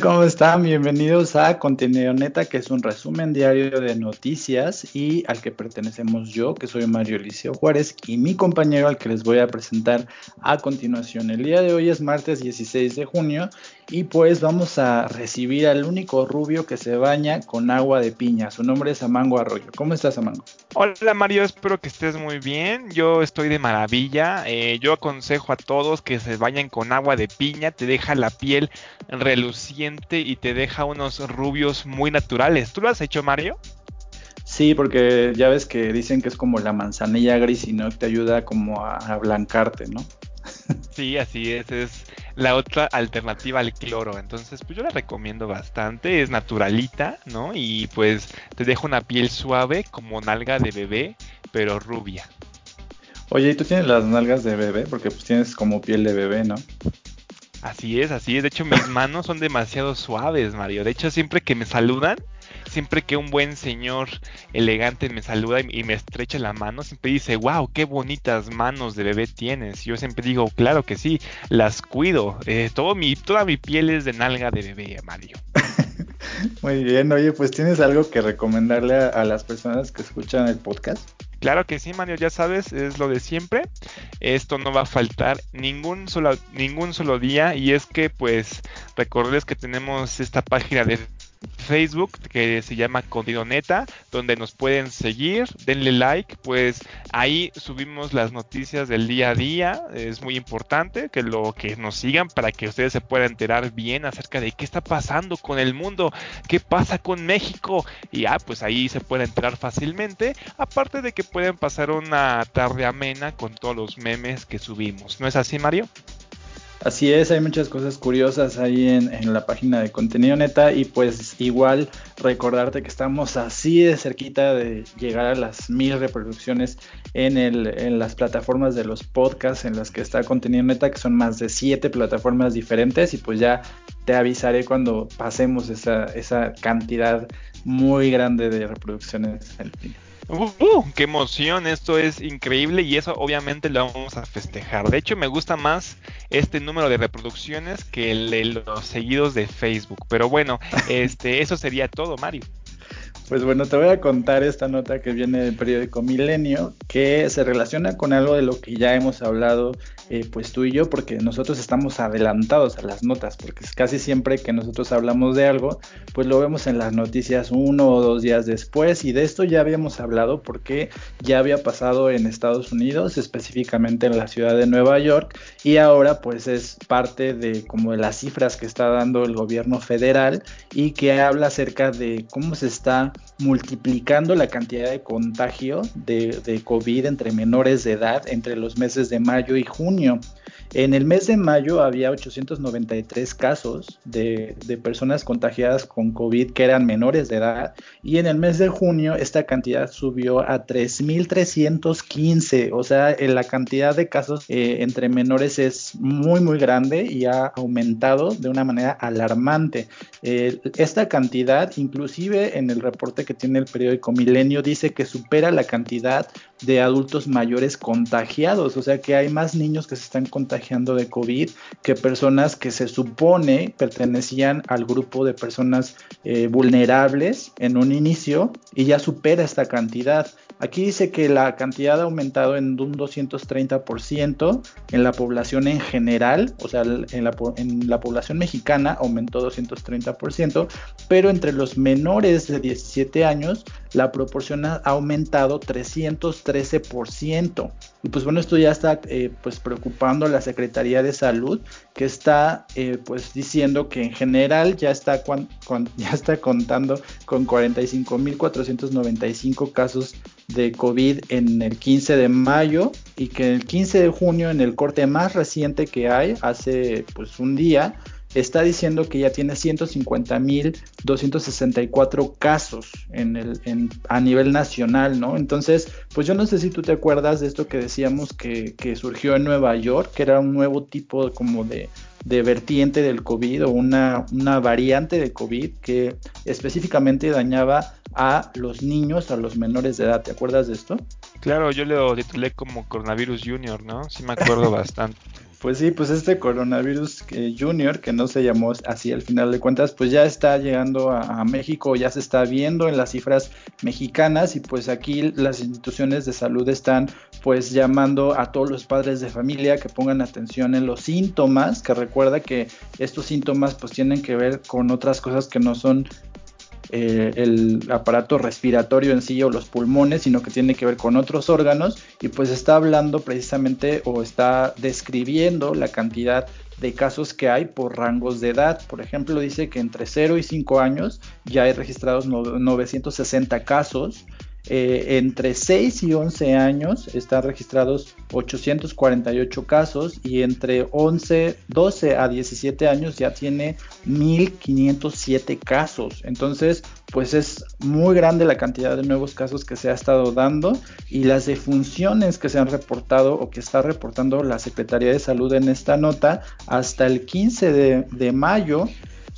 ¿Cómo están? Bienvenidos a Contenido Neta, que es un resumen diario de noticias y al que pertenecemos yo, que soy Mario Eliseo Juárez, y mi compañero al que les voy a presentar a continuación. El día de hoy es martes 16 de junio y pues vamos a recibir al único rubio que se baña con agua de piña. Su nombre es Amango Arroyo. ¿Cómo estás, Amango? Hola Mario, espero que estés muy bien. Yo estoy de maravilla. Eh, yo aconsejo a todos que se bañen con agua de piña. Te deja la piel reluciente y te deja unos rubios muy naturales. ¿Tú lo has hecho, Mario? Sí, porque ya ves que dicen que es como la manzanilla gris y no te ayuda como a, a blancarte, ¿no? Sí, así es, es la otra alternativa al cloro. Entonces, pues yo la recomiendo bastante, es naturalita, ¿no? Y pues te deja una piel suave como nalga de bebé, pero rubia. Oye, ¿y tú tienes las nalgas de bebé? Porque pues tienes como piel de bebé, ¿no? Así es, así es. De hecho, mis manos son demasiado suaves, Mario. De hecho, siempre que me saludan, siempre que un buen señor elegante me saluda y, me estrecha la mano, siempre dice, wow, qué bonitas manos de bebé tienes. yo siempre digo, claro que sí, las cuido. Eh, todo mi, toda mi piel es de nalga de bebé, Mario. Muy bien, oye, pues tienes algo que recomendarle a las personas que escuchan el podcast. Claro que sí, Mario, ya sabes, es lo de siempre. Esto no va a faltar ningún solo, ningún solo día. Y es que, pues, recordarles que tenemos esta página de Facebook que se llama Neta, donde nos pueden seguir, denle like, pues ahí subimos las noticias del día a día, es muy importante que lo que nos sigan para que ustedes se puedan enterar bien acerca de qué está pasando con el mundo, qué pasa con México. Y ah, pues ahí se pueden enterar fácilmente, aparte de que pueden pasar una tarde amena con todos los memes que subimos, ¿no es así Mario? Así es, hay muchas cosas curiosas ahí en, la página de contenido neta y pues igual recordarte que estamos así de cerquita de llegar a las mil reproducciones en, el, en las plataformas de los podcasts en las que está contenido neta, que son más de siete plataformas diferentes y pues ya te avisaré cuando pasemos esa, esa cantidad muy grande de reproducciones al fin. Uh, uh, ¡Qué emoción! Esto es increíble y eso obviamente lo vamos a festejar. De hecho, me gusta más este número de reproducciones que el de los seguidos de Facebook. Pero bueno, este, eso sería todo, Mario. Pues bueno, te voy a contar esta nota que viene del periódico Milenio, que se relaciona con algo de lo que ya hemos hablado, eh, pues tú y yo, porque nosotros estamos adelantados a las notas, porque casi siempre que nosotros hablamos de algo, pues lo vemos en las noticias uno o dos días después, y de esto ya habíamos hablado porque ya había pasado en Estados Unidos, específicamente en la ciudad de Nueva York, y ahora pues es parte de como de las cifras que está dando el gobierno federal y que habla acerca de cómo se está multiplicando la cantidad de contagio de, de, COVID entre menores de edad entre los meses de mayo y junio. En el mes de mayo había 893 casos de, personas contagiadas con COVID que eran menores de edad y en el mes de junio esta cantidad subió a 3.315, o sea, la cantidad de casos eh, entre menores es muy muy grande y ha aumentado de una manera alarmante. Eh, esta cantidad, inclusive en el reporte que tiene el periódico Milenio, dice que supera la cantidad de adultos mayores contagiados, o sea que hay más niños que se están contagiando de COVID que personas que se supone pertenecían al grupo de personas eh, vulnerables en un inicio y ya supera esta cantidad. Aquí dice que la cantidad ha aumentado en un 230% en la población en general, o sea, en la, en la población mexicana aumentó 230%, pero entre los menores de 17 años la proporción ha aumentado 313%. Y pues bueno, esto ya está eh, pues preocupando a la Secretaría de Salud, que está eh, pues diciendo que en general ya está, ya está contando con 45.495 casos de COVID en el 15 de mayo y que el 15 de junio en el corte más reciente que hay, hace pues un día, está diciendo que ya tiene 150.264 casos en el, en, a nivel nacional, ¿no? Entonces, pues yo no sé si tú te acuerdas de esto que decíamos que, que surgió en Nueva York, que era un nuevo tipo como de, de vertiente del COVID o una, una variante de COVID que específicamente dañaba a los niños, a los menores de edad. ¿Te acuerdas de esto? Claro, yo lo titulé como Coronavirus Junior, ¿no? Sí me acuerdo bastante. Pues sí, pues este coronavirus eh, junior, que no se llamó así al final de cuentas, pues ya está llegando a, México, ya se está viendo en las cifras mexicanas y pues aquí las instituciones de salud están pues llamando a todos los padres de familia que pongan atención en los síntomas, que recuerda que estos síntomas pues tienen que ver con otras cosas que no son eh, el aparato respiratorio en sí o los pulmones, sino que tiene que ver con otros órganos y pues está hablando precisamente o está describiendo la cantidad de casos que hay por rangos de edad. Por ejemplo, dice que entre 0 y 5 años ya hay registrados 960 casos, eh, entre 6 y 11 años están registrados 848 casos y entre 11, 12 a 17 años ya tiene 1507 casos. Entonces, pues es muy grande la cantidad de nuevos casos que se ha estado dando y las defunciones que se han reportado o que está reportando la Secretaría de Salud en esta nota hasta el 15 de, de mayo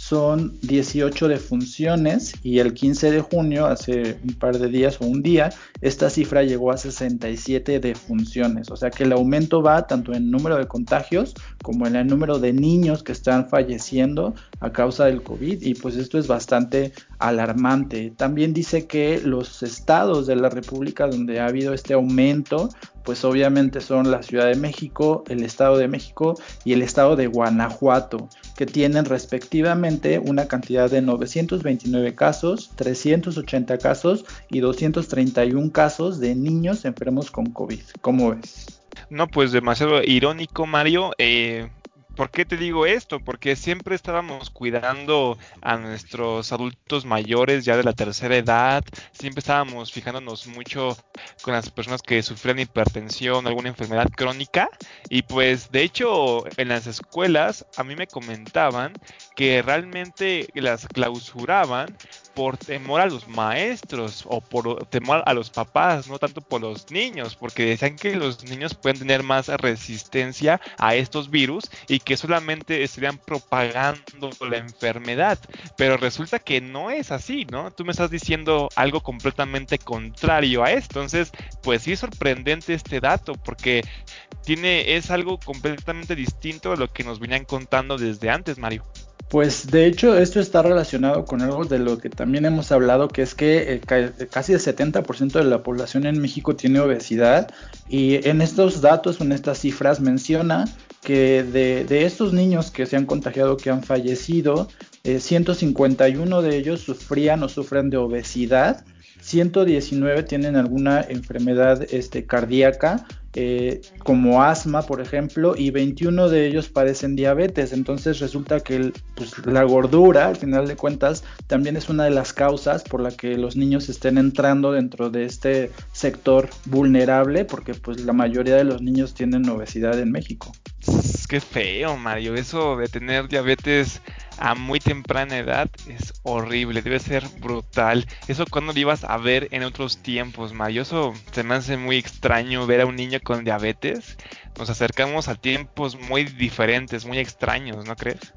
son 18 defunciones y el 15 de junio, hace un par de días o un día, esta cifra llegó a 67 defunciones. O sea que el aumento va tanto en número de contagios como en el número de niños que están falleciendo a causa del COVID y pues esto es bastante alarmante. También dice que los estados de la República donde ha habido este aumento pues obviamente son la Ciudad de México, el Estado de México y el Estado de Guanajuato, que tienen respectivamente una cantidad de 929 casos, 380 casos y 231 casos de niños enfermos con COVID. ¿Cómo ves? No, pues demasiado irónico, Mario. Eh, ¿Por qué te digo esto? Porque siempre estábamos cuidando a nuestros adultos mayores ya de la tercera edad, siempre estábamos fijándonos mucho con las personas que sufrían hipertensión, alguna enfermedad crónica, y pues de hecho en las escuelas a mí me comentaban que realmente las clausuraban por temor a los maestros o por temor a los papás, no tanto por los niños, porque decían que los niños pueden tener más resistencia a estos virus y que solamente estarían propagando la enfermedad. Pero resulta que no es así, ¿no? Tú me estás diciendo algo completamente contrario a esto. Entonces, pues sí es sorprendente este dato, porque tiene, es algo completamente distinto a lo que nos venían contando desde antes, Mario. Pues de hecho esto está relacionado con algo de lo que también hemos hablado, que es que eh, casi el 70% de la población en México tiene obesidad y en estos datos, en estas cifras menciona que de, estos niños que se han contagiado, que han fallecido, 151 eh, de ellos sufrían o sufren de obesidad 119 tienen alguna enfermedad este, cardíaca, eh, como asma, por ejemplo, y 21 de ellos padecen diabetes. Entonces resulta que pues, la gordura, al final de cuentas, también es una de las causas por la que los niños estén entrando dentro de este sector vulnerable, porque pues la mayoría de los niños tienen obesidad en México. Qué feo, Mario, eso de tener diabetes a muy temprana edad es horrible, debe ser brutal. Eso cuando lo ibas a ver en otros tiempos, Mario. Eso se me hace muy extraño ver a un niño con diabetes. Nos acercamos a tiempos muy diferentes, muy extraños, ¿no crees?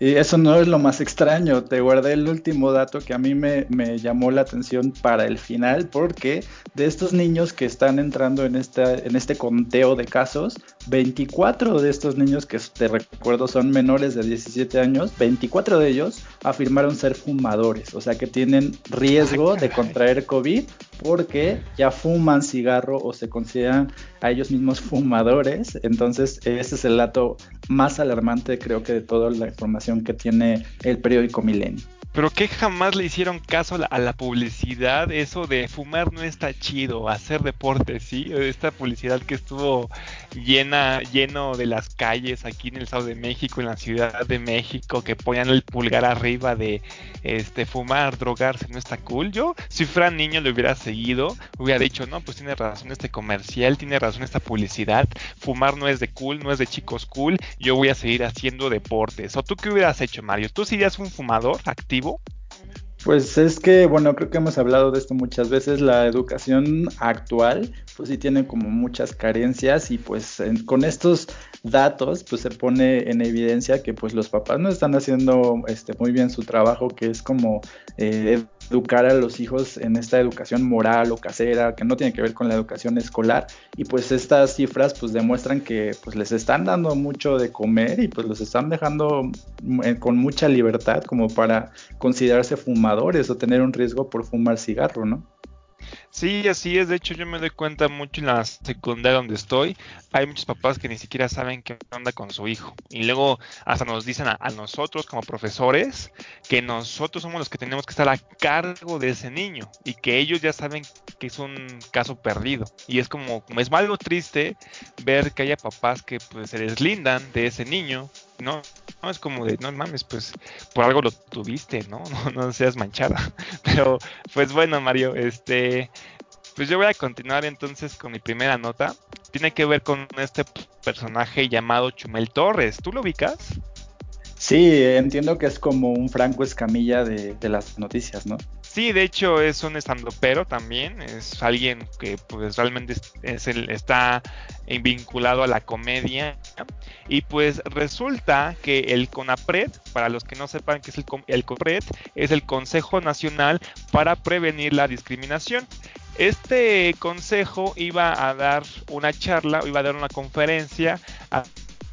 Y eso no es lo más extraño, te guardé el último dato que a mí me, llamó la atención para el final, porque de estos niños que están entrando en, esta, en este conteo de casos, 24 de estos niños que te recuerdo son menores de 17 años, 24 de ellos afirmaron ser fumadores, o sea que tienen riesgo de contraer COVID porque ya fuman cigarro o se consideran a ellos mismos fumadores. Entonces, ese es el dato más alarmante, creo que, de toda la información que tiene el periódico Milenio. Pero que jamás le hicieron caso a la, publicidad, eso de fumar no está chido, hacer deporte, sí, esta publicidad que estuvo llena, lleno de las calles aquí en el Estado de México, en la Ciudad de México, que ponían el pulgar arriba de este fumar, drogarse, no está cool. Yo, si fuera niño, le hubiera seguido, hubiera dicho, no, pues tiene razón este comercial, tiene razón esta publicidad, fumar no es de cool, no es de chicos cool, yo voy a seguir haciendo deportes. ¿O tú qué hubieras hecho, Mario? ¿Tú serías un fumador activo? Pues es que, bueno, creo que hemos hablado de esto muchas veces, la educación actual, pues sí tiene como muchas carencias y pues con estos datos, pues se pone en evidencia que pues los papás no están haciendo este, muy bien su trabajo, que es como eh, educar a los hijos en esta educación moral o casera que no tiene que ver con la educación escolar y pues estas cifras pues demuestran que pues les están dando mucho de comer y pues los están dejando eh, con mucha libertad como para considerarse fumadores o tener un riesgo por fumar cigarro, ¿no? Sí, así es. De hecho, yo me doy cuenta mucho en la secundaria donde estoy. Hay muchos papás que ni siquiera saben qué onda con su hijo. Y luego hasta nos dicen a, nosotros como profesores que nosotros somos los que tenemos que estar a cargo de ese niño y que ellos ya saben que es un caso perdido. Y es como, es algo triste ver que haya papás que pues, se deslindan de ese niño no, no es como de, no mames, pues por algo lo tuviste, ¿no? No, no seas manchada. Pero, pues bueno, Mario, este, pues yo voy a continuar entonces con mi primera nota. Tiene que ver con este personaje llamado Chumel Torres. ¿Tú lo ubicas? Sí, entiendo que es como un Franco Escamilla de, de las noticias, ¿no? Sí, de hecho es un estandopero también, es alguien que pues realmente es, el, está vinculado a la comedia y pues resulta que el CONAPRED, para los que no sepan qué es el, el CONAPRED, es el Consejo Nacional para Prevenir la Discriminación. Este consejo iba a dar una charla, iba a dar una conferencia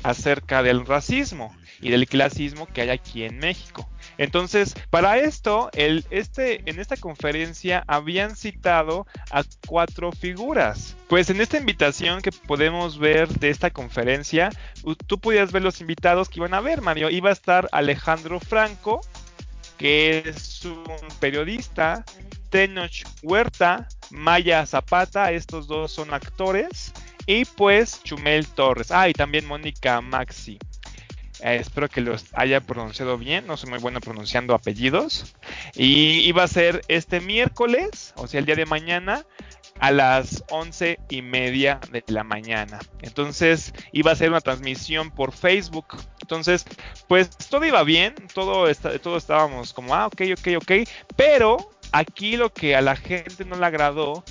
acerca del racismo y del clasismo que hay aquí en México. Entonces, para esto, el, este, en esta conferencia habían citado a cuatro figuras. Pues en esta invitación que podemos ver de esta conferencia, tú podías ver los invitados que iban a ver, Mario. Iba a estar Alejandro Franco, que es un periodista, Tenoch Huerta, Maya Zapata, estos dos son actores, y pues Chumel Torres. Ah, y también Mónica Maxi. Eh, espero que los haya pronunciado bien, no soy muy bueno pronunciando apellidos. Y iba a ser este miércoles, o sea, el día de mañana, a las once y media de la mañana. Entonces iba a ser una transmisión por Facebook. Entonces, pues todo iba bien, todo, está, todo estábamos como, ah, ok, ok, ok. Pero aquí lo que a la gente no le agradó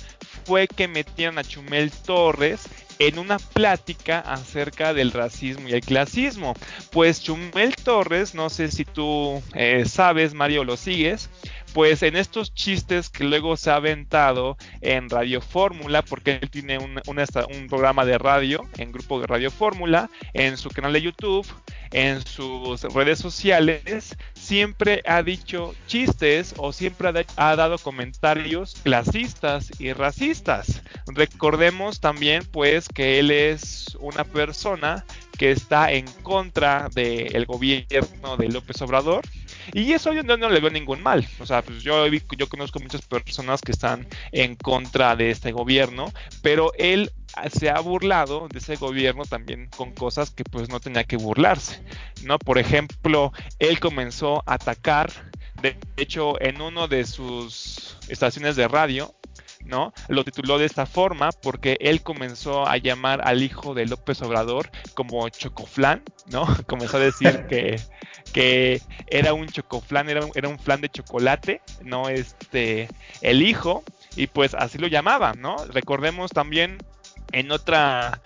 fue que metieron a Chumel Torres en una plática acerca del racismo y el clasismo. Pues Chumel Torres, no sé si tú eh, sabes, Mario, lo sigues, pues en estos chistes que luego se ha aventado en Radio Fórmula, porque él tiene un, un, programa de radio en grupo de Radio Fórmula, en su canal de YouTube, en sus redes sociales, siempre ha dicho chistes o siempre ha, dado comentarios clasistas y racistas. Recordemos también pues que él es una persona que está en contra del gobierno de López Obrador y eso yo no, le veo ningún mal. O sea, pues yo, yo conozco muchas personas que están en contra de este gobierno, pero él se ha burlado de ese gobierno también con cosas que pues no tenía que burlarse, ¿no? Por ejemplo, él comenzó a atacar, de hecho, en uno de sus estaciones de radio, ¿no? Lo tituló de esta forma porque él comenzó a llamar al hijo de López Obrador como Chocoflán, ¿no? Comenzó a decir que, que era un chocoflán, era un, era un flan de chocolate, ¿no? Este, el hijo, y pues así lo llamaba, ¿no? Recordemos también en otra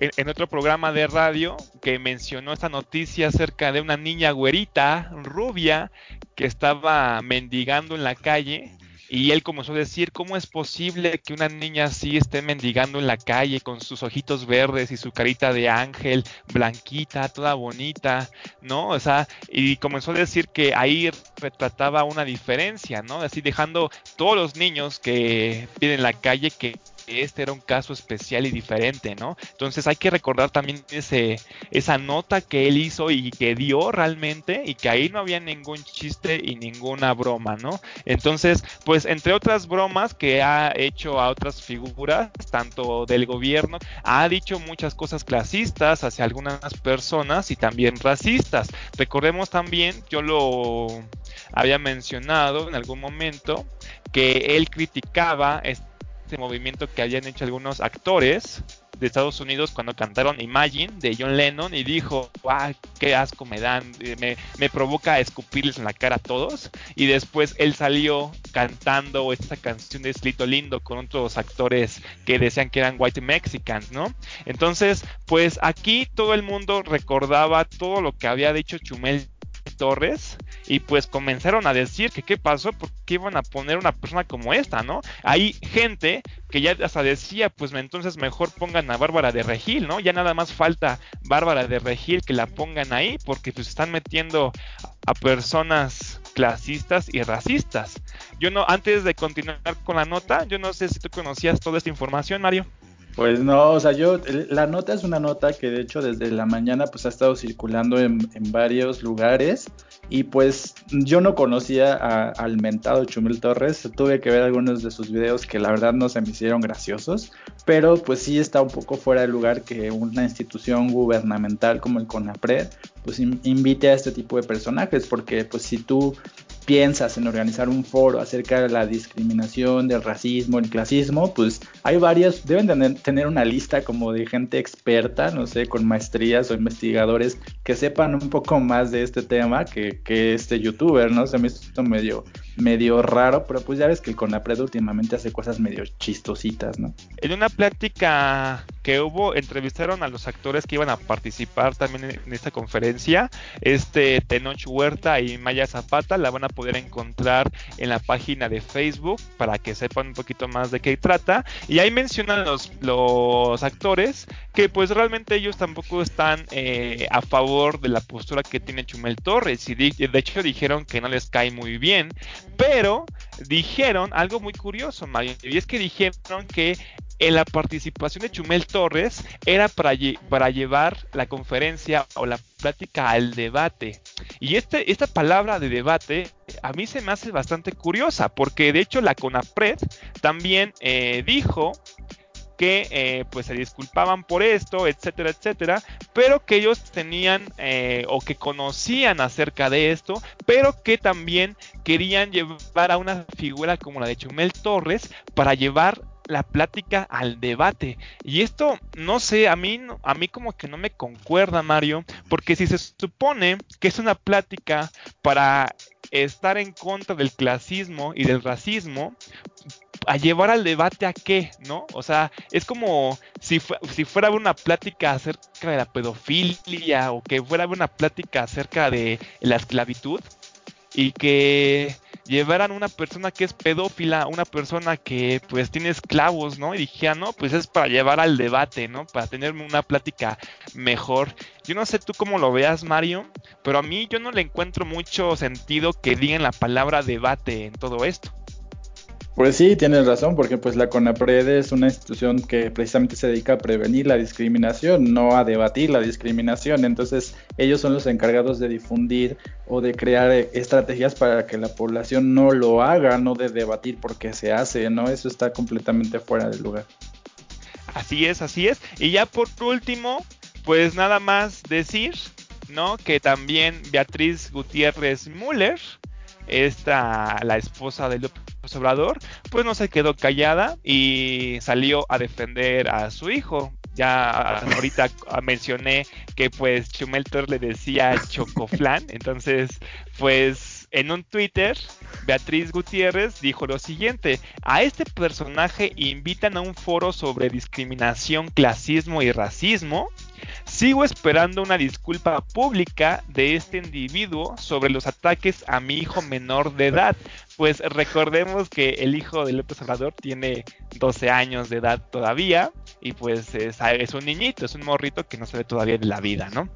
en, otro programa de radio que mencionó esta noticia acerca de una niña güerita, rubia, que estaba mendigando en la calle y él comenzó a decir, ¿cómo es posible que una niña así esté mendigando en la calle con sus ojitos verdes y su carita de ángel, blanquita, toda bonita, ¿no? O sea, y comenzó a decir que ahí retrataba una diferencia, ¿no? Así dejando todos los niños que viven en la calle que este era un caso especial y diferente, ¿no? Entonces hay que recordar también ese, esa nota que él hizo y que dio realmente y que ahí no había ningún chiste y ninguna broma, ¿no? Entonces, pues entre otras bromas que ha hecho a otras figuras, tanto del gobierno, ha dicho muchas cosas clasistas hacia algunas personas y también racistas. Recordemos también, yo lo había mencionado en algún momento, que él criticaba este movimiento que habían hecho algunos actores de Estados Unidos cuando cantaron Imagine de John Lennon y dijo, ¡ah, qué asco me dan! Me, me, provoca escupirles en la cara a todos. Y después él salió cantando esta canción de Slito Lindo con otros actores que decían que eran white Mexicans, ¿no? Entonces, pues aquí todo el mundo recordaba todo lo que había dicho Chumel Torres y pues comenzaron a decir que qué pasó, porque iban a poner una persona como esta, ¿no? Hay gente que ya hasta decía, pues entonces mejor pongan a Bárbara de Regil, ¿no? Ya nada más falta Bárbara de Regil que la pongan ahí, porque pues están metiendo a personas clasistas y racistas. Yo no, antes de continuar con la nota, yo no sé si tú conocías toda esta información, Mario. Pues no, o sea, yo, la nota es una nota que de hecho desde la mañana pues ha estado circulando en, varios lugares y pues yo no conocía al mentado Chumel Torres, tuve que ver algunos de sus videos que la verdad no se me hicieron graciosos, pero pues sí está un poco fuera de lugar que una institución gubernamental como el CONAPRED pues invite a este tipo de personajes, porque pues si tú piensas en organizar un foro acerca de la discriminación, del racismo, el clasismo, pues hay varias, deben tener una lista como de gente experta, no sé, con maestrías o investigadores que sepan un poco más de este tema que, que este youtuber, ¿no? Se me hizo medio, medio raro, pero pues ya ves que el CONAPRED últimamente hace cosas medio chistositas, ¿no? En una plática que hubo, entrevistaron a los actores que iban a participar también en esta conferencia, este Tenoch Huerta y Maya Zapata, la van a poder encontrar en la página de Facebook para que sepan un poquito más de qué trata. Y ahí mencionan los, los actores que pues realmente ellos tampoco están eh, a favor de la postura que tiene Chumel Torres. Y de, hecho dijeron que no les cae muy bien. Pero dijeron algo muy curioso, Mario. Y es que dijeron que en la participación de Chumel Torres era para, para llevar la conferencia o la plática al debate. Y este, esta palabra de debate a mí se me hace bastante curiosa, porque de hecho la CONAPRED también eh, dijo que eh, pues se disculpaban por esto, etcétera, etcétera, pero que ellos tenían eh, o que conocían acerca de esto, pero que también querían llevar a una figura como la de Chumel Torres para llevar la plática al debate. Y esto, no sé, a mí, a mí como que no me concuerda, Mario, porque si se supone que es una plática para estar en contra del clasismo y del racismo, a llevar al debate a qué, ¿no? O sea, es como si, si fuera una plática acerca de la pedofilia o que fuera una plática acerca de la esclavitud y que llevaran una persona que es pedófila, una persona que pues tiene esclavos, ¿no? Y dije, no, pues es para llevar al debate, ¿no? Para tener una plática mejor. Yo no sé tú cómo lo veas, Mario, pero a mí yo no le encuentro mucho sentido que digan la palabra debate en todo esto. Pues sí, tienes razón, porque pues la CONAPRED es una institución que precisamente se dedica a prevenir la discriminación, no a debatir la discriminación. Entonces, ellos son los encargados de difundir o de crear eh, estrategias para que la población no lo haga, no de debatir por qué se hace, ¿no? Eso está completamente fuera de lugar. Así es, así es. Y ya por último, pues nada más decir, ¿no? Que también Beatriz Gutiérrez Müller, esta, la esposa de López Obrador, pues no se quedó callada y salió a defender a su hijo. Ya ahorita mencioné que pues Chumeltor le decía Chocoflan, entonces pues en un Twitter, Beatriz Gutiérrez dijo lo siguiente, a este personaje invitan a un foro sobre discriminación, clasismo y racismo Sigo esperando una disculpa pública de este individuo sobre los ataques a mi hijo menor de edad. Pues recordemos que el hijo de López Obrador tiene 12 años de edad todavía y pues es, un niñito, es un morrito que no se ve todavía de la vida, ¿no?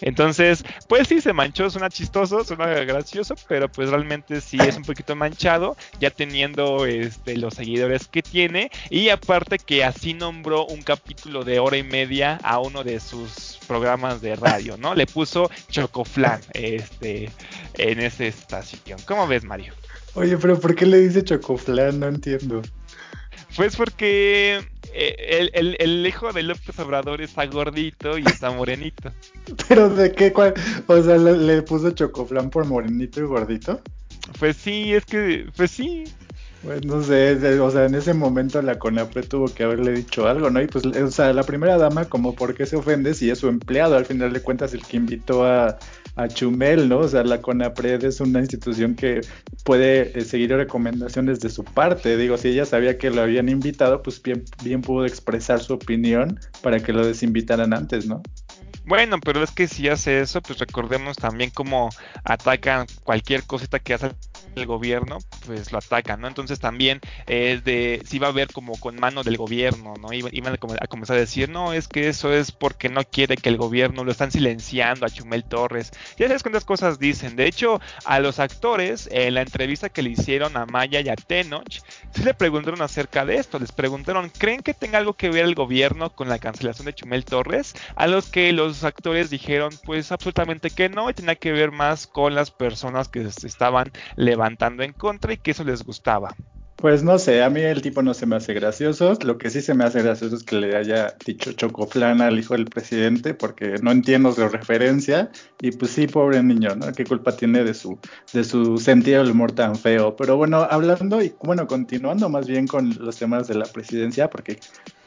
Entonces, pues sí, se manchó, suena chistoso, suena gracioso, pero pues realmente sí es un poquito manchado, ya teniendo este, los seguidores que tiene y aparte que así nombró un capítulo de hora y media a uno de sus programas de radio, ¿no? Le puso Chocoflan este, en esa estación. ¿Cómo ves, Mario? Oye, pero ¿por qué le dice Chocoflan? No entiendo. Pues porque eh, el, hijo de López Obrador está gordito y está morenito. ¿Pero de qué? Cuál? O sea, ¿le, puso chocoflan por morenito y gordito? Pues sí, es que, pues sí. Pues no sé, o sea, en ese momento la CONAPRE tuvo que haberle dicho algo, ¿no? Y pues, o sea, la primera dama, como, ¿por qué se ofende si es su empleado? Al final de cuentas, el que invitó a, a Chumel, ¿no? O sea, la CONAPRED es una institución que puede eh, seguir recomendaciones de su parte. Digo, si ella sabía que lo habían invitado, pues bien, bien pudo expresar su opinión para que lo desinvitaran antes, ¿no? Bueno, pero es que si hace eso, pues recordemos también cómo atacan cualquier cosita que hace el gobierno, pues lo atacan, ¿no? Entonces también es de, si va a ver como con mano del gobierno, ¿no? Iban a comenzar a decir, no, es que eso es porque no quiere que el gobierno lo están silenciando a Chumel Torres. Ya sabes cuántas cosas dicen. De hecho, a los actores, en la entrevista que le hicieron a Maya y a Tenoch, se le preguntaron acerca de esto. Les preguntaron, ¿creen que tenga algo que ver el gobierno con la cancelación de Chumel Torres? A los que los actores dijeron, pues absolutamente que no, y tenía que ver más con las personas que estaban levantando en contra y que eso les gustaba. Pues no sé, a mí el tipo no se me hace gracioso. Lo que sí se me hace gracioso es que le haya dicho chocoflana al hijo del presidente, porque no entiendo su referencia. Y pues sí, pobre niño, ¿no? ¿Qué culpa tiene de su, de su sentido del humor tan feo? Pero bueno, hablando y bueno, continuando más bien con los temas de la presidencia, porque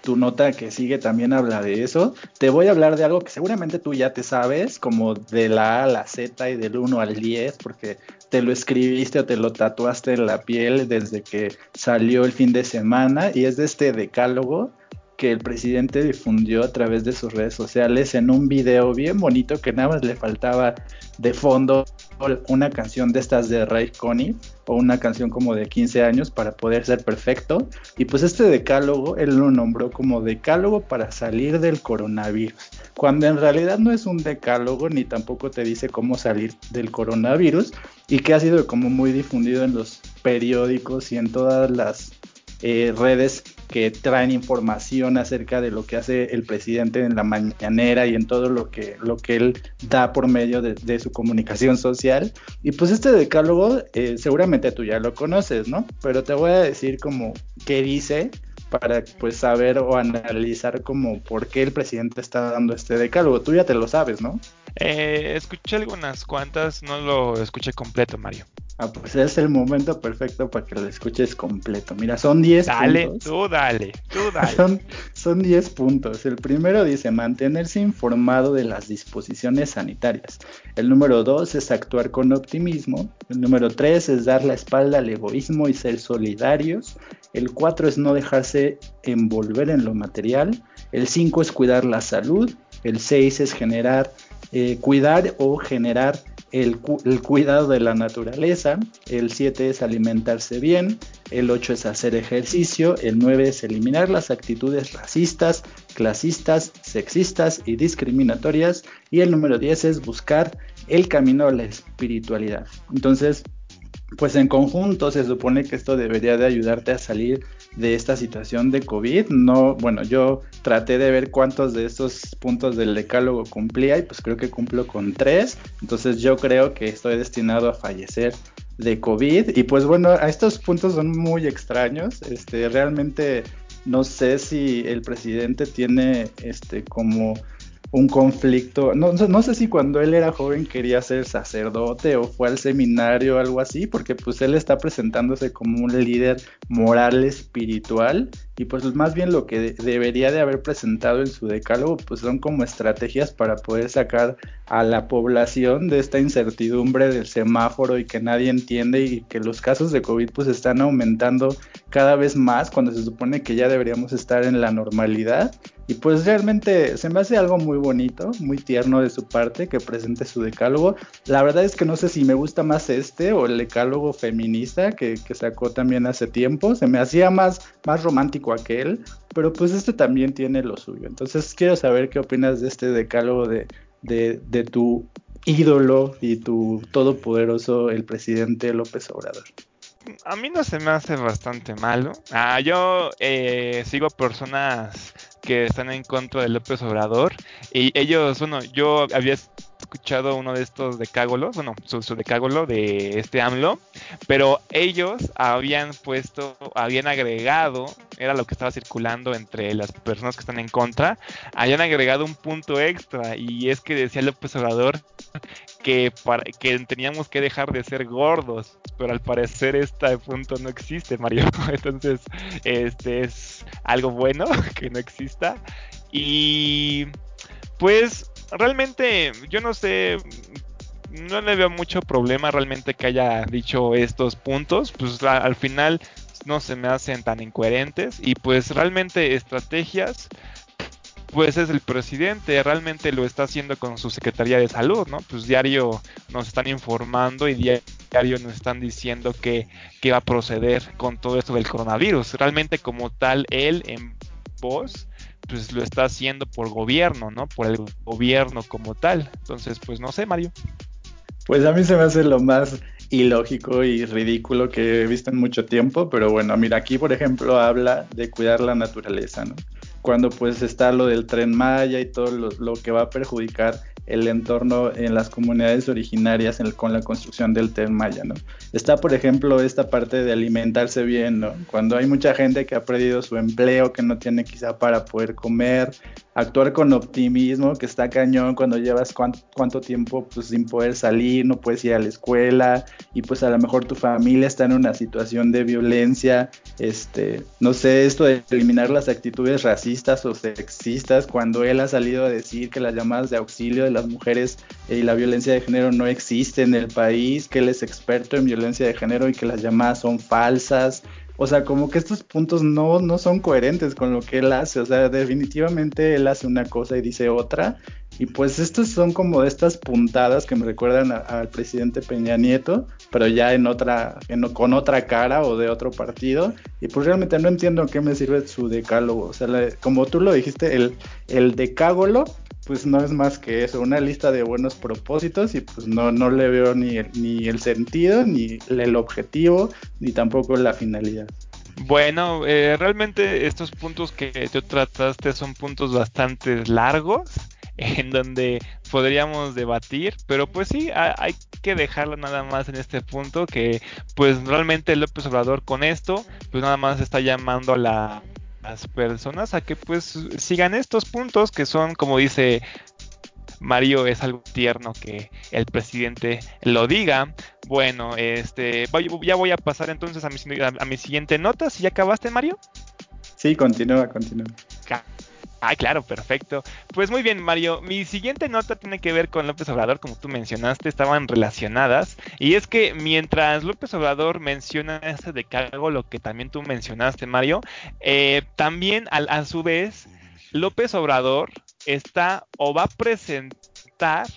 tu nota que sigue también habla de eso. Te voy a hablar de algo que seguramente tú ya te sabes, como de la A a la Z y del 1 al 10, porque te lo escribiste o te lo tatuaste en la piel desde que salió el fin de semana y es de este decálogo que el presidente difundió a través de sus redes sociales en un video bien bonito que nada más le faltaba de fondo una canción de estas de Ray Connie o una canción como de 15 años para poder ser perfecto. Y pues este decálogo él lo nombró como decálogo para salir del coronavirus, cuando en realidad no es un decálogo ni tampoco te dice cómo salir del coronavirus y que ha sido como muy difundido en los periódicos y en todas las eh, redes que traen información acerca de lo que hace el presidente en la mañanera y en todo lo que, lo que él da por medio de, su comunicación social. Y pues este decálogo eh, seguramente tú ya lo conoces, ¿no? Pero te voy a decir como qué dice para pues saber o analizar como por qué el presidente está dando este decálogo. Tú ya te lo sabes, ¿no? Eh, escuché algunas cuantas, no lo escuché completo, Mario. Ah, pues es el momento perfecto para que lo escuches completo. Mira, son 10 puntos. Dale, tú dale, tú dale. Son 10 puntos. El primero dice mantenerse informado de las disposiciones sanitarias. El número 2 es actuar con optimismo. El número 3 es dar la espalda al egoísmo y ser solidarios. El 4 es no dejarse envolver en lo material. El 5 es cuidar la salud. El 6 es generar, eh, cuidar o generar el, cuidado de la naturaleza, el 7 es alimentarse bien, el 8 es hacer ejercicio, el 9 es eliminar las actitudes racistas, clasistas, sexistas y discriminatorias y el número 10 es buscar el camino a la espiritualidad. Entonces, pues en conjunto se supone que esto debería de ayudarte a salir de esta situación de COVID. No, bueno, yo traté de ver cuántos de estos puntos del decálogo cumplía y pues creo que cumplo con tres. Entonces yo creo que estoy destinado a fallecer de COVID. Y pues bueno, a estos puntos son muy extraños. Este, realmente no sé si el presidente tiene este como un conflicto. No, no sé si cuando él era joven quería ser sacerdote o fue al seminario o algo así, porque pues él está presentándose como un líder moral espiritual y pues más bien lo que debería de haber presentado en su decálogo pues son como estrategias para poder sacar a la población de esta incertidumbre del semáforo y que nadie entiende y que los casos de COVID pues están aumentando cada vez más cuando se supone que ya deberíamos estar en la normalidad y pues realmente se me hace algo muy bonito, muy tierno de su parte que presente su decálogo. La verdad es que no sé si me gusta más este o el decálogo feminista que, sacó también hace tiempo. Se me hacía más, más romántico aquel, pero pues este también tiene lo suyo. Entonces quiero saber qué opinas de este decálogo de, de, tu ídolo y tu todopoderoso, el presidente López Obrador. A mí no se me hace bastante malo. Ah, yo eh, sigo personas que están en contra de López Obrador y ellos, bueno, yo había escuchado uno de estos decágolos, bueno, su, su decágolo de este AMLO, pero ellos habían puesto, habían agregado, era lo que estaba circulando entre las personas que están en contra, habían agregado un punto extra y es que decía López Obrador que, que teníamos que dejar de ser gordos, pero al parecer este punto no existe, Mario. Entonces, este es algo bueno que no exista. Y pues realmente yo no sé, no le veo mucho problema realmente que haya dicho estos puntos, pues al final no se me hacen tan incoherentes y pues realmente estrategias pues es el presidente, realmente lo está haciendo con su Secretaría de Salud, ¿no? Pues diario nos están informando y diario nos están diciendo que, que va a proceder con todo esto del coronavirus. Realmente como tal, él en voz, pues lo está haciendo por gobierno, ¿no? Por el gobierno como tal. Entonces, pues no sé, Mario. Pues a mí se me hace lo más ilógico y ridículo que he visto en mucho tiempo, pero bueno, mira, aquí por ejemplo habla de cuidar la naturaleza, ¿no? Cuando pues está lo del tren Maya y todo lo, lo que va a perjudicar el entorno en las comunidades originarias con la construcción del tren Maya, ¿no? Está, por ejemplo, esta parte de alimentarse bien. Cuando hay mucha gente que ha perdido su empleo, que no tiene quizá para poder comer, actuar con optimismo, que está cañón cuando llevas cuánto, tiempo pues sin poder salir, no puedes ir a la escuela y pues a lo mejor tu familia está en una situación de violencia, este, no sé, esto de eliminar las actitudes racistas o sexistas cuando él ha salido a decir que las llamadas de auxilio de las mujeres y la violencia de género no existe en el país, que él es experto en violencia de género y que las llamadas son falsas. O sea, como que estos puntos no, no son coherentes con lo que él hace. O sea, definitivamente él hace una cosa y dice otra. Y pues estas son como de estas puntadas que me recuerdan al presidente Peña Nieto, pero ya en otra, con otra cara o de otro partido. Y pues realmente no entiendo qué me sirve su decálogo. O sea, como tú lo dijiste, el, el decágolo pues no es más que eso, una lista de buenos propósitos y pues no, no le veo ni el, ni el sentido, ni el objetivo, ni tampoco la finalidad. Bueno, eh, realmente estos puntos que tú trataste son puntos bastante largos en donde podríamos debatir, pero pues sí, hay que dejarlo nada más en este punto que pues realmente López Obrador con esto pues nada más está llamando a la las personas a que pues sigan estos puntos que son como dice Mario es algo tierno que el presidente lo diga. Bueno, este ya voy a pasar entonces a mi, a mi siguiente nota. Si ya acabaste, Mario. Sí, continúa, continúa. Ah, claro, perfecto. Pues muy bien, Mario. Mi siguiente nota tiene que ver con López Obrador, como tú mencionaste, estaban relacionadas. Y es que mientras López Obrador menciona este decálogo, lo que también tú mencionaste, Mario, eh, también a su vez, López Obrador está o va a presentar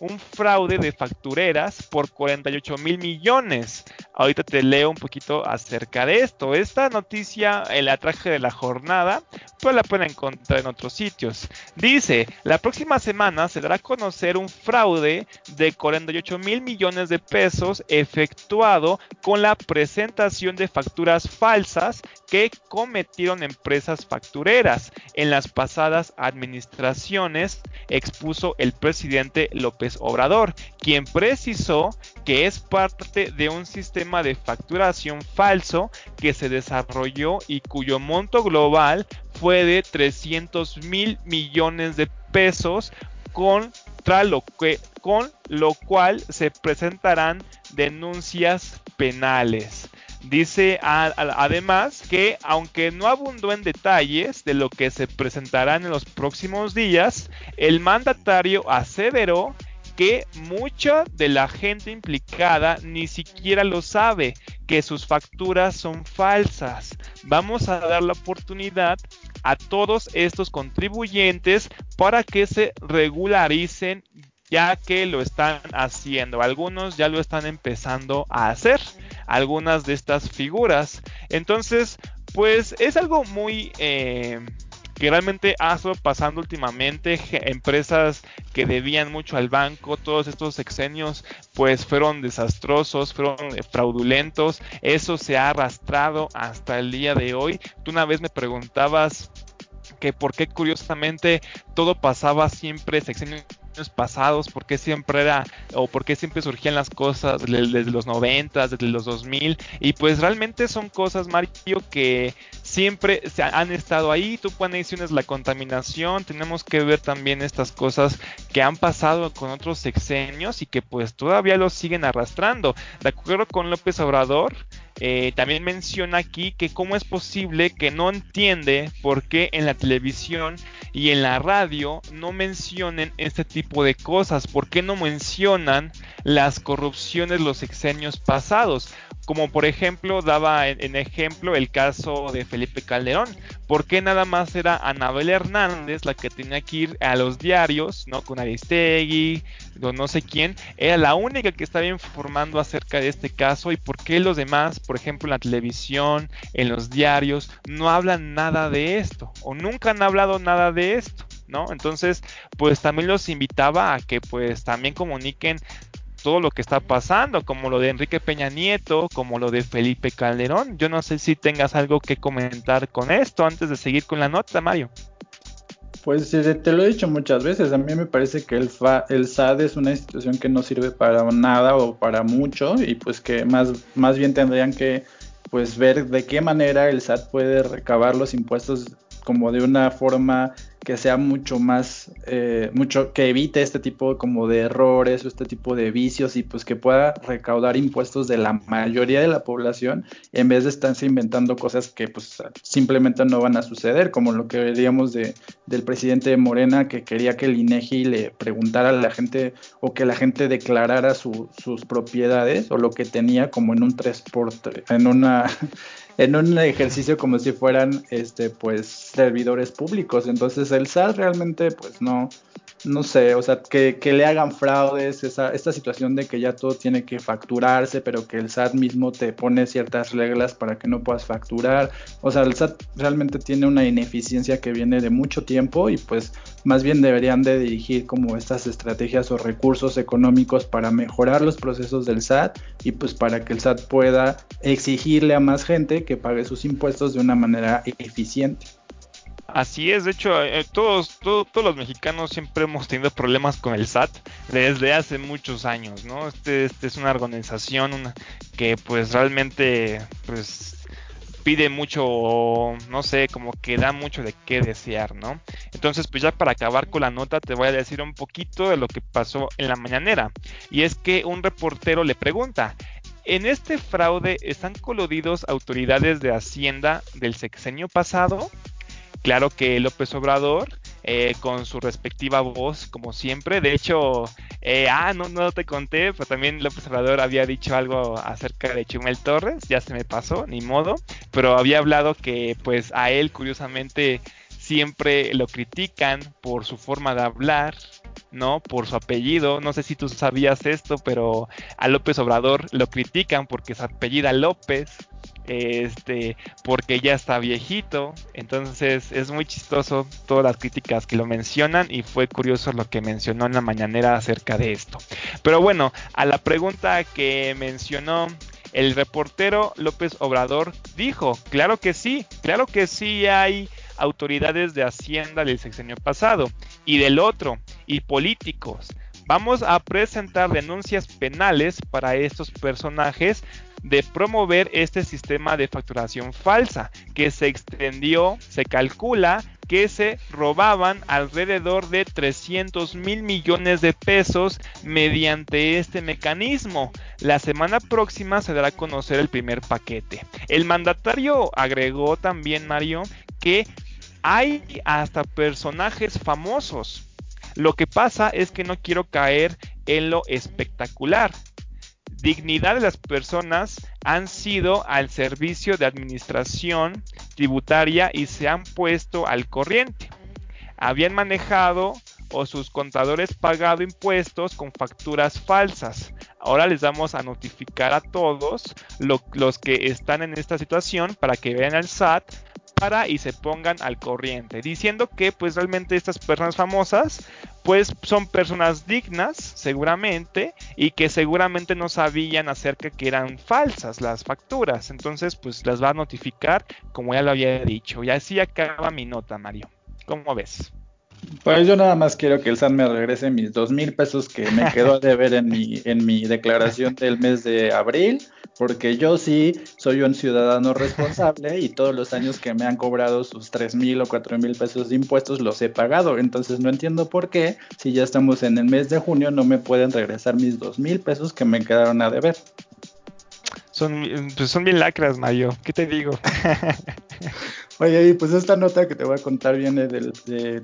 un fraude de factureras por 48 mil millones. Ahorita te leo un poquito acerca de esto. Esta noticia, el atraje de la jornada, pues la pueden encontrar en otros sitios. Dice, la próxima semana se dará a conocer un fraude de 48 mil millones de pesos efectuado con la presentación de facturas falsas que cometieron empresas factureras en las pasadas administraciones, expuso el presidente López Obrador, quien precisó que es parte de un sistema de facturación falso que se desarrolló y cuyo monto global fue de 300 mil millones de pesos lo que, con lo cual se presentarán denuncias penales. Dice además que aunque no abundó en detalles de lo que se presentará en los próximos días, el mandatario aseveró que mucha de la gente implicada ni siquiera lo sabe, que sus facturas son falsas. Vamos a dar la oportunidad a todos estos contribuyentes para que se regularicen ya que lo están haciendo. Algunos ya lo están empezando a hacer. Algunas de estas figuras. Entonces, pues es algo muy... Eh, que realmente ha estado pasando últimamente. Empresas que debían mucho al banco, todos estos sexenios, pues fueron desastrosos, fueron fraudulentos. Eso se ha arrastrado hasta el día de hoy. Tú una vez me preguntabas que por qué curiosamente todo pasaba siempre sexenios pasados, por qué siempre era o por qué siempre surgían las cosas desde los 90, desde los 2000 y pues realmente son cosas Mario que siempre han estado ahí, tú mencionas la contaminación, tenemos que ver también estas cosas que han pasado con otros sexenios y que pues todavía los siguen arrastrando. De acuerdo con López Obrador, eh, también menciona aquí que cómo es posible que no entiende por qué en la televisión y en la radio no mencionen este tipo de cosas, por qué no mencionan las corrupciones los sexenios pasados como por ejemplo daba en, ejemplo el caso de Felipe Calderón, ¿por qué nada más era Anabel Hernández la que tenía que ir a los diarios, ¿no? Con Aristegui, o no sé quién, era la única que estaba informando acerca de este caso y por qué los demás, por ejemplo en la televisión, en los diarios, no hablan nada de esto o nunca han hablado nada de esto. ¿No? Entonces, pues también los invitaba a que pues también comuniquen todo lo que está pasando, como lo de Enrique Peña Nieto, como lo de Felipe Calderón. Yo no sé si tengas algo que comentar con esto antes de seguir con la nota, Mario. Pues te lo he dicho muchas veces, a mí me parece que el, el SAD es una institución que no sirve para nada o para mucho y pues que más, más bien tendrían que pues ver de qué manera el SAT puede recabar los impuestos como de una forma que sea mucho más, eh, mucho, que evite este tipo como de errores o este tipo de vicios y pues que pueda recaudar impuestos de la mayoría de la población en vez de estarse inventando cosas que pues simplemente no van a suceder, como lo que veríamos de, del presidente de Morena que quería que el INEGI le preguntara a la gente o que la gente declarara sus propiedades o lo que tenía como en un 3 por en una en un ejercicio como si fueran este pues servidores públicos. Entonces el SAT realmente pues no no sé, o sea, que, le hagan fraudes, esa, esta situación de que ya todo tiene que facturarse, pero que el SAT mismo te pone ciertas reglas para que no puedas facturar. O sea, el SAT realmente tiene una ineficiencia que viene de mucho tiempo y pues más bien deberían de dirigir como estas estrategias o recursos económicos para mejorar los procesos del SAT y pues para que el SAT pueda exigirle a más gente que pague sus impuestos de una manera eficiente. Así es, de hecho, eh, todos, todos los mexicanos siempre hemos tenido problemas con el SAT desde hace muchos años, ¿no? Este, este es una organización que pues realmente pues pide mucho, no sé, como que da mucho de qué desear, ¿no? Entonces, pues ya para acabar con la nota, te voy a decir un poquito de lo que pasó en la mañanera. Y es que un reportero le pregunta, ¿en este fraude están coludidos autoridades de Hacienda del sexenio pasado? Claro que López Obrador, eh, con su respectiva voz, como siempre. De hecho, eh, ah, no, no te conté, pero también López Obrador había dicho algo acerca de Chumel Torres, ya se me pasó, ni modo. Pero había hablado que, pues, a él, curiosamente, siempre lo critican por su forma de hablar, ¿no? Por su apellido. No sé si tú sabías esto, pero a López Obrador lo critican porque su apellida López este, porque ya está viejito. Entonces es muy chistoso todas las críticas que lo mencionan y fue curioso lo que mencionó en la mañanera acerca de esto. Pero bueno, a la pregunta que mencionó el reportero López Obrador dijo, claro que sí, claro que sí hay autoridades de Hacienda del sexenio pasado y del otro, y políticos. Vamos a presentar denuncias penales para estos personajes de promover este sistema de facturación falsa que se extendió, se calcula que se robaban alrededor de 300 mil millones de pesos mediante este mecanismo. La semana próxima se dará a conocer el primer paquete. El mandatario agregó también, Mario, que hay hasta personajes famosos. Lo que pasa es que no quiero caer en lo espectacular dignidad de las personas han sido al servicio de administración tributaria y se han puesto al corriente. Habían manejado o sus contadores pagado impuestos con facturas falsas. Ahora les vamos a notificar a todos los que están en esta situación para que vean al SAT y se pongan al corriente, diciendo que pues realmente estas personas famosas pues son personas dignas seguramente y que seguramente no sabían acerca que eran falsas las facturas, entonces pues las va a notificar como ya lo había dicho. Y así acaba mi nota Mario, ¿cómo ves? Pues yo nada más quiero que el SAT me regrese mis dos mil pesos que me quedó de ver en mi, en mi declaración del mes de abril, porque yo sí soy un ciudadano responsable y todos los años que me han cobrado sus tres mil o cuatro mil pesos de impuestos los he pagado. Entonces no entiendo por qué, si ya estamos en el mes de junio, no me pueden regresar mis dos mil pesos que me quedaron a deber. Son, pues son bien lacras, Mayo. ¿Qué te digo? Oye, pues esta nota que te voy a contar viene del,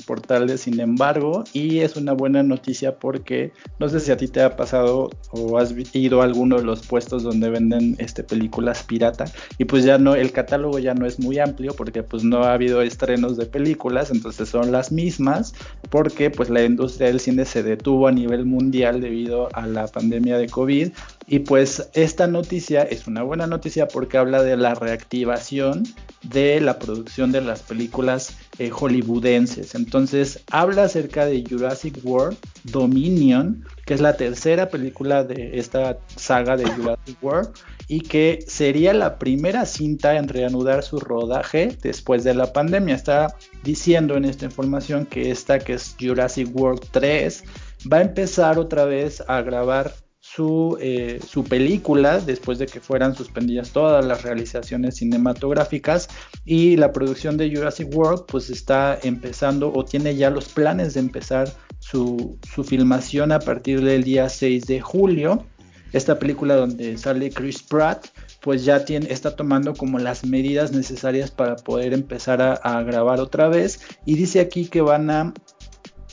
portal de Sin embargo y es una buena noticia porque no sé si a ti te ha pasado o has ido a alguno de los puestos donde venden este películas pirata y pues ya no el catálogo ya no es muy amplio porque pues no ha habido estrenos de películas, entonces son las mismas porque pues la industria del cine se detuvo a nivel mundial debido a la pandemia de COVID y pues esta noticia es una buena noticia porque habla de la reactivación de la producción de las películas eh, hollywoodenses. Entonces habla acerca de Jurassic World Dominion, que es la tercera película de esta saga de Jurassic World y que sería la primera cinta en reanudar su rodaje después de la pandemia. Está diciendo en esta información que esta que es Jurassic World 3 va a empezar otra vez a grabar su, eh, su, película después de que fueran suspendidas todas las realizaciones cinematográficas y la producción de Jurassic World pues está empezando o tiene ya los planes de empezar su, su filmación a partir del día 6 de julio. Esta película donde sale Chris Pratt pues ya tiene, está tomando como las medidas necesarias para poder empezar a grabar otra vez y dice aquí que van a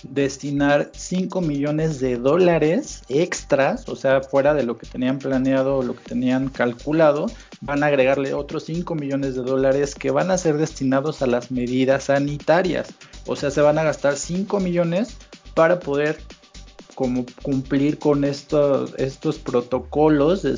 destinar 5 millones de dólares extras, o sea, fuera de lo que tenían planeado o lo que tenían calculado, van a agregarle otros 5 millones de dólares que van a ser destinados a las medidas sanitarias. O sea, se van a gastar 5 millones para poder como cumplir con estos, estos protocolos de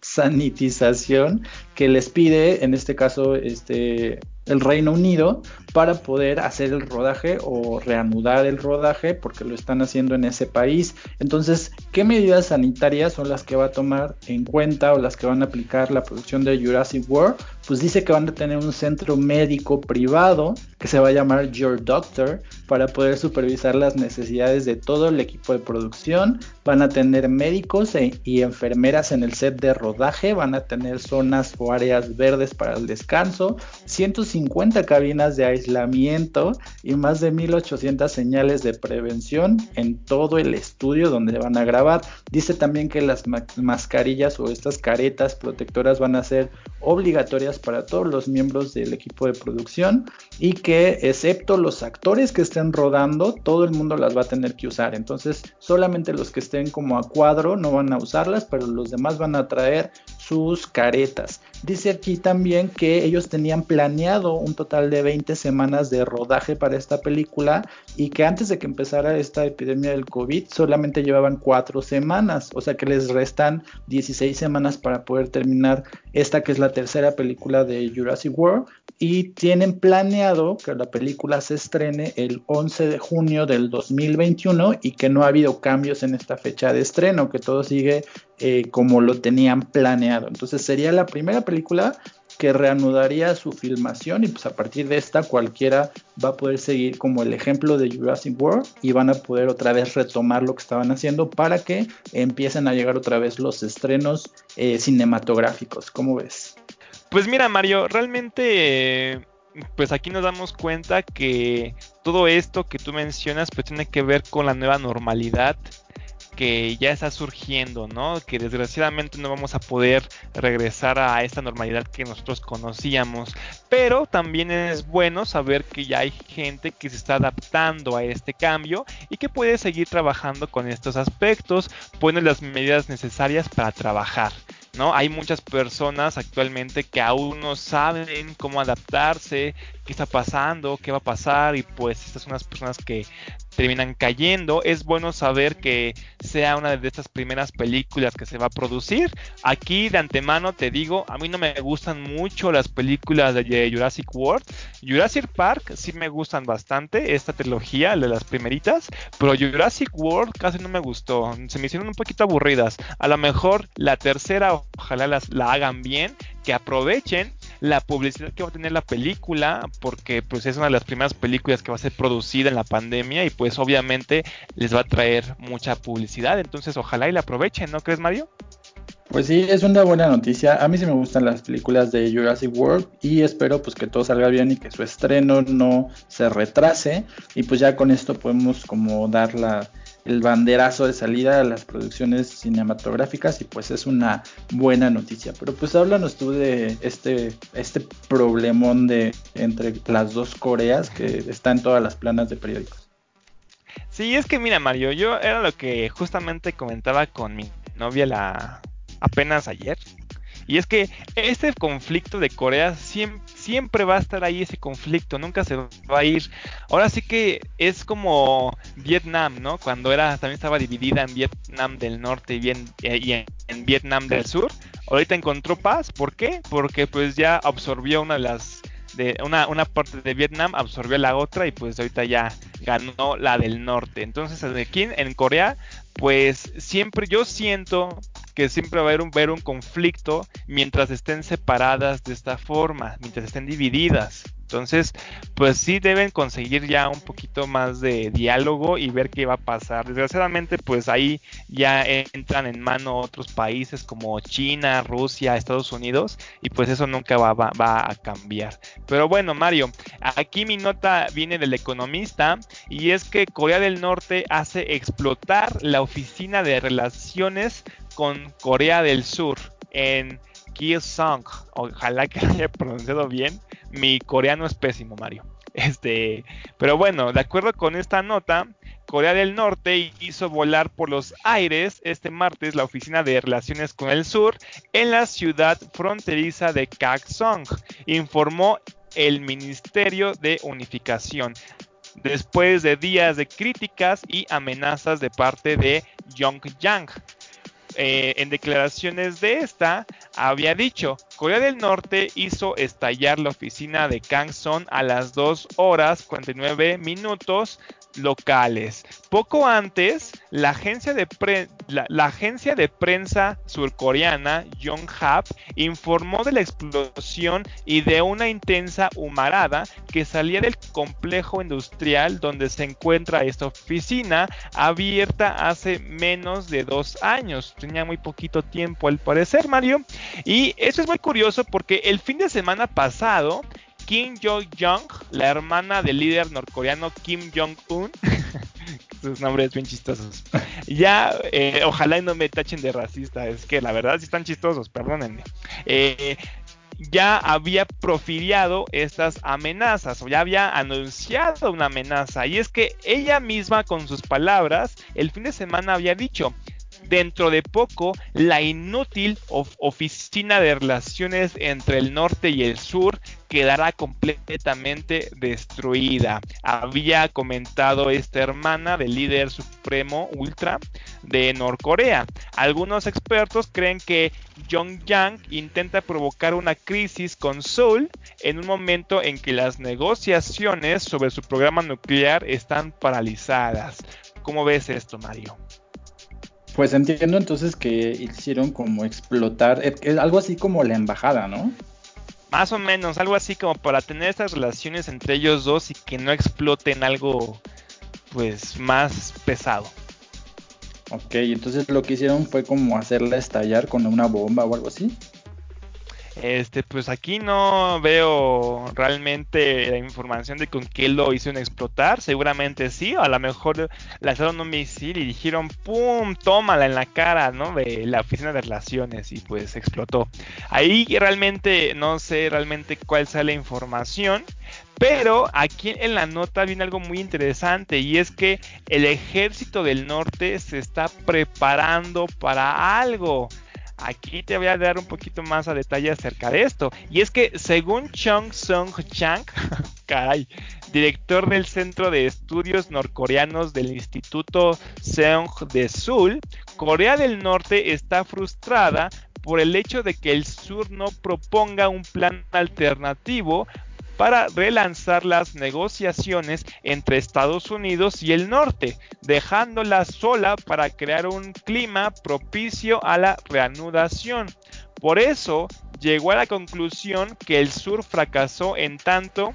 sanitización que les pide, en este caso, este, el Reino Unido para poder hacer el rodaje o reanudar el rodaje porque lo están haciendo en ese país. Entonces, ¿qué medidas sanitarias son las que va a tomar en cuenta o las que van a aplicar la producción de Jurassic World? Pues dice que van a tener un centro médico privado que se va a llamar Your Doctor para poder supervisar las necesidades de todo el equipo de producción. Van a tener médicos e, y enfermeras en el set de rodaje, van a tener zonas o áreas verdes para el descanso, 150 cabinas de aislamiento y más de 1800 señales de prevención en todo el estudio donde van a grabar. Dice también que las mascarillas o estas caretas protectoras van a ser obligatorias para todos los miembros del equipo de producción y que excepto los actores que estén rodando, todo el mundo las va a tener que usar. Entonces solamente los que estén como a cuadro no van a usarlas, pero los demás van a traer sus caretas. Dice aquí también que ellos tenían planeado un total de 20 semanas de rodaje para esta película y que antes de que empezara esta epidemia del COVID solamente llevaban 4 semanas, o sea que les restan 16 semanas para poder terminar esta que es la tercera película de Jurassic World y tienen planeado que la película se estrene el 11 de junio del 2021 y que no ha habido cambios en esta fecha de estreno, que todo sigue eh, como lo tenían planeado. Entonces sería la primera película que reanudaría su filmación y pues a partir de esta cualquiera va a poder seguir como el ejemplo de Jurassic World y van a poder otra vez retomar lo que estaban haciendo para que empiecen a llegar otra vez los estrenos eh, cinematográficos. ¿Cómo ves? Pues mira, Mario, realmente, pues aquí nos damos cuenta que todo esto que tú mencionas, pues tiene que ver con la nueva normalidad que ya está surgiendo, ¿no? Que desgraciadamente no vamos a poder regresar a esta normalidad que nosotros conocíamos, pero también es bueno saber que ya hay gente que se está adaptando a este cambio y que puede seguir trabajando con estos aspectos, pone las medidas necesarias para trabajar. ¿no? Hay muchas personas actualmente que aún no saben cómo adaptarse, qué está pasando, qué va a pasar y pues estas son las personas que terminan cayendo. Es bueno saber que sea una de estas primeras películas que se va a producir. Aquí de antemano te digo, a mí no me gustan mucho las películas de Jurassic World. Jurassic Park sí me gustan bastante, esta trilogía, de las primeritas, pero Jurassic World casi no me gustó. Se me hicieron un poquito aburridas. A lo mejor la tercera, ojalá las, la hagan bien, que aprovechen la publicidad que va a tener la película, porque pues es una de las primeras películas que va a ser producida en la pandemia y pues obviamente les va a traer mucha publicidad, entonces ojalá y la aprovechen, ¿no crees Mario? Pues sí, es una buena noticia. A mí sí me gustan las películas de Jurassic World y espero pues que todo salga bien y que su estreno no se retrase y pues ya con esto podemos como dar la el banderazo de salida a las producciones cinematográficas y pues es una buena noticia. Pero pues háblanos tú de este, este problemón de entre las dos Coreas que está en todas las planas de periódicos. Sí, es que mira Mario, yo era lo que justamente comentaba con mi novia la apenas ayer. Y es que este conflicto de Corea siempre, va a estar ahí ese conflicto, nunca se va a ir. Ahora sí que es como Vietnam, ¿no? Cuando era también estaba dividida en Vietnam del norte y, bien, y en, Vietnam del sur. Ahorita encontró paz, ¿por qué? Porque pues ya absorbió una de las de una, una parte de Vietnam absorbió la otra y pues ahorita ya ganó la del norte. Entonces aquí en Corea pues siempre yo siento que siempre va a haber un, ver un conflicto mientras estén separadas de esta forma, mientras estén divididas. Entonces, pues sí deben conseguir ya un poquito más de diálogo y ver qué va a pasar. Desgraciadamente, pues ahí ya entran en mano otros países como China, Rusia, Estados Unidos y pues eso nunca va, va a cambiar. Pero bueno, Mario, aquí mi nota viene del economista y es que Corea del Norte hace explotar la oficina de relaciones con Corea del Sur en Song. Ojalá que lo haya pronunciado bien. Mi coreano es pésimo, Mario. Este, pero bueno, de acuerdo con esta nota, Corea del Norte hizo volar por los aires este martes la oficina de relaciones con el sur en la ciudad fronteriza de Kaksong, informó el Ministerio de Unificación. Después de días de críticas y amenazas de parte de Yongyang, eh, en declaraciones de esta, había dicho, Corea del Norte hizo estallar la oficina de Kangson a las 2 horas 49 minutos locales. Poco antes, la agencia de, prensa surcoreana Yonhap informó de la explosión y de una intensa humarada que salía del complejo industrial donde se encuentra esta oficina abierta hace menos de dos años. Tenía muy poquito tiempo al parecer, Mario. Y eso es muy curioso porque el fin de semana pasado Kim Jong-jong, la hermana del líder norcoreano Kim Jong-un. Sus nombres bien chistosos. Ya, eh, ojalá no me tachen de racista, es que la verdad sí están chistosos, perdónenme. Eh, ya había profiliado estas amenazas o ya había anunciado una amenaza. Y es que ella misma con sus palabras el fin de semana había dicho, dentro de poco la inútil oficina de relaciones entre el norte y el sur quedará completamente destruida. Había comentado esta hermana del líder supremo ultra de Norcorea. Algunos expertos creen que Pyongyang intenta provocar una crisis con Seoul en un momento en que las negociaciones sobre su programa nuclear están paralizadas. ¿Cómo ves esto, Mario? Pues entiendo entonces que hicieron como explotar, algo así como la embajada, ¿no? Más o menos, algo así como para tener estas relaciones entre ellos dos y que no exploten algo pues más pesado. Ok, entonces lo que hicieron fue como hacerla estallar con una bomba o algo así. Este, pues aquí no veo realmente la información de con qué lo hicieron explotar. Seguramente sí, o a lo mejor lanzaron un misil y dijeron ¡pum! Tómala en la cara, ¿no? De la oficina de relaciones y pues explotó. Ahí realmente no sé realmente cuál sea la información. Pero aquí en la nota viene algo muy interesante y es que el ejército del norte se está preparando para algo. Aquí te voy a dar un poquito más a detalle acerca de esto. Y es que según Chung Sung Chang, caray, director del Centro de Estudios Norcoreanos del Instituto Seong de Seoul, Corea del Norte está frustrada por el hecho de que el sur no proponga un plan alternativo para relanzar las negociaciones entre Estados Unidos y el norte, dejándola sola para crear un clima propicio a la reanudación. Por eso llegó a la conclusión que el sur fracasó en tanto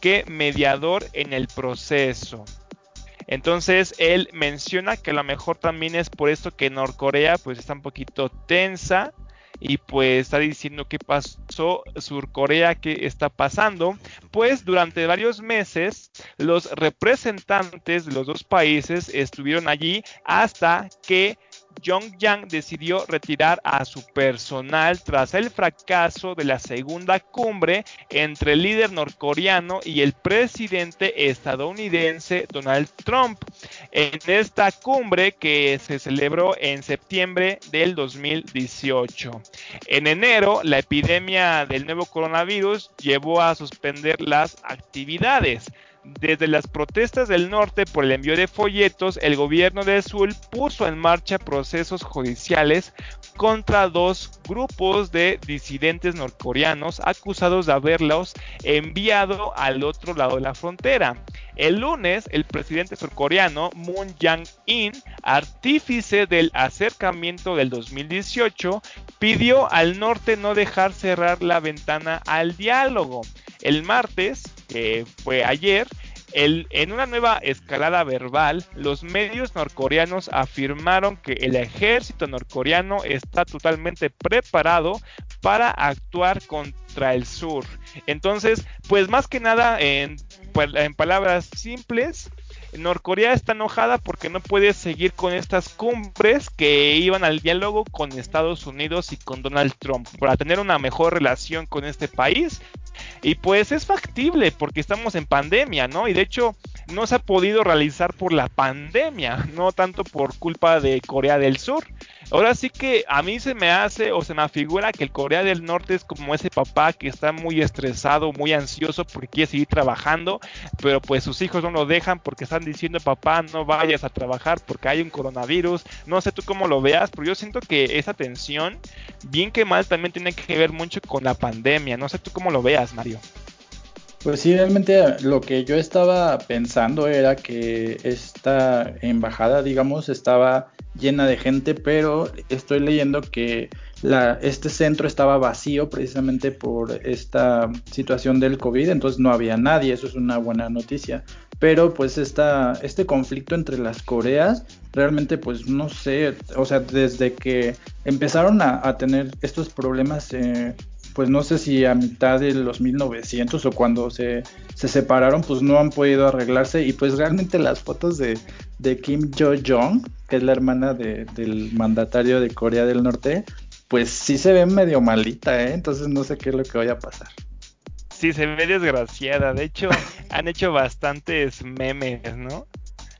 que mediador en el proceso. Entonces él menciona que a lo mejor también es por esto que Norcorea pues está un poquito tensa y pues está diciendo qué pasó Surcorea, qué está pasando. Pues durante varios meses los representantes de los dos países estuvieron allí hasta que Pyongyang decidió retirar a su personal tras el fracaso de la segunda cumbre entre el líder norcoreano y el presidente estadounidense Donald Trump. En esta cumbre que se celebró en septiembre del 2018. En enero, la epidemia del nuevo coronavirus llevó a suspender las actividades. Desde las protestas del norte por el envío de folletos, el gobierno de Sul puso en marcha procesos judiciales contra dos grupos de disidentes norcoreanos acusados de haberlos enviado al otro lado de la frontera. El lunes, el presidente surcoreano Moon Jae-in, artífice del acercamiento del 2018, pidió al norte no dejar cerrar la ventana al diálogo. El martes, que fue ayer, en una nueva escalada verbal, los medios norcoreanos afirmaron que el ejército norcoreano está totalmente preparado para actuar contra el sur. Entonces, pues más que nada, en, en palabras simples, Norcorea está enojada porque no puede seguir con estas cumbres que iban al diálogo con Estados Unidos y con Donald Trump para tener una mejor relación con este país y pues es factible porque estamos en pandemia, ¿no? Y de hecho no se ha podido realizar por la pandemia, no tanto por culpa de Corea del Sur. Ahora sí que a mí se me hace o se me afigura que el Corea del Norte es como ese papá que está muy estresado, muy ansioso porque quiere seguir trabajando, pero pues sus hijos no lo dejan porque están diciendo papá no vayas a trabajar porque hay un coronavirus. No sé tú cómo lo veas, pero yo siento que esa tensión, bien que mal, también tiene que ver mucho con la pandemia. No sé tú cómo lo veas, Mario. Pues sí, realmente lo que yo estaba pensando era que esta embajada, digamos, estaba llena de gente, pero estoy leyendo que la, este centro estaba vacío precisamente por esta situación del COVID, entonces no había nadie, eso es una buena noticia. Pero pues esta, este conflicto entre las Coreas, realmente pues no sé, o sea, desde que empezaron a, a tener estos problemas eh, pues no sé si a mitad de los 1900 o cuando se, separaron, pues no han podido arreglarse. Y pues realmente las fotos de, Kim Jo-jong, que es la hermana del mandatario de Corea del Norte, pues sí se ve medio malita, ¿eh? Entonces no sé qué es lo que vaya a pasar. Sí, se ve desgraciada. De hecho, han hecho bastantes memes, ¿no?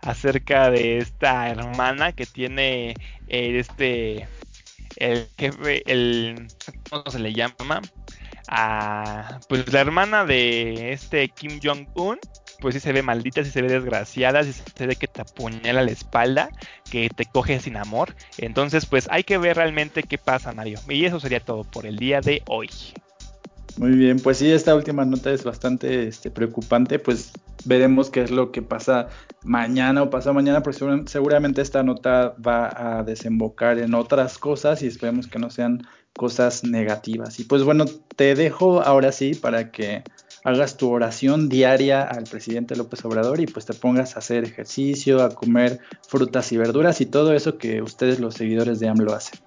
Acerca de esta hermana que tiene eh, este el jefe, el, ¿cómo se le llama? A, pues la hermana de este Kim Jong-un, pues sí se ve maldita, sí se ve desgraciada, sí se ve que te apuñala la espalda, que te coge sin amor. Entonces, pues hay que ver realmente qué pasa, Mario. Y eso sería todo por el día de hoy. Muy bien, pues sí, esta última nota es bastante este, preocupante, pues veremos qué es lo que pasa mañana o pasado mañana, porque seguramente esta nota va a desembocar en otras cosas y esperemos que no sean cosas negativas. Y pues bueno, te dejo ahora sí para que hagas tu oración diaria al presidente López Obrador y pues te pongas a hacer ejercicio, a comer frutas y verduras y todo eso que ustedes los seguidores de AMLO hacen.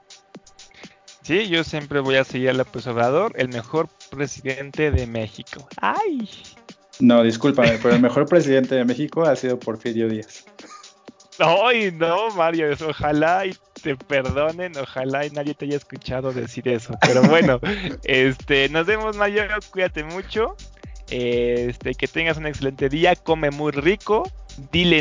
Sí, yo siempre voy a seguir a López Obrador, el mejor presidente de México. ¡Ay! No, discúlpame, pero el mejor presidente de México ha sido Porfirio Díaz. Ay, no, Mario, ojalá y te perdonen, ojalá y nadie te haya escuchado decir eso. Pero bueno, este, nos vemos, Mario, cuídate mucho. Este, que tengas un excelente día, come muy rico, dile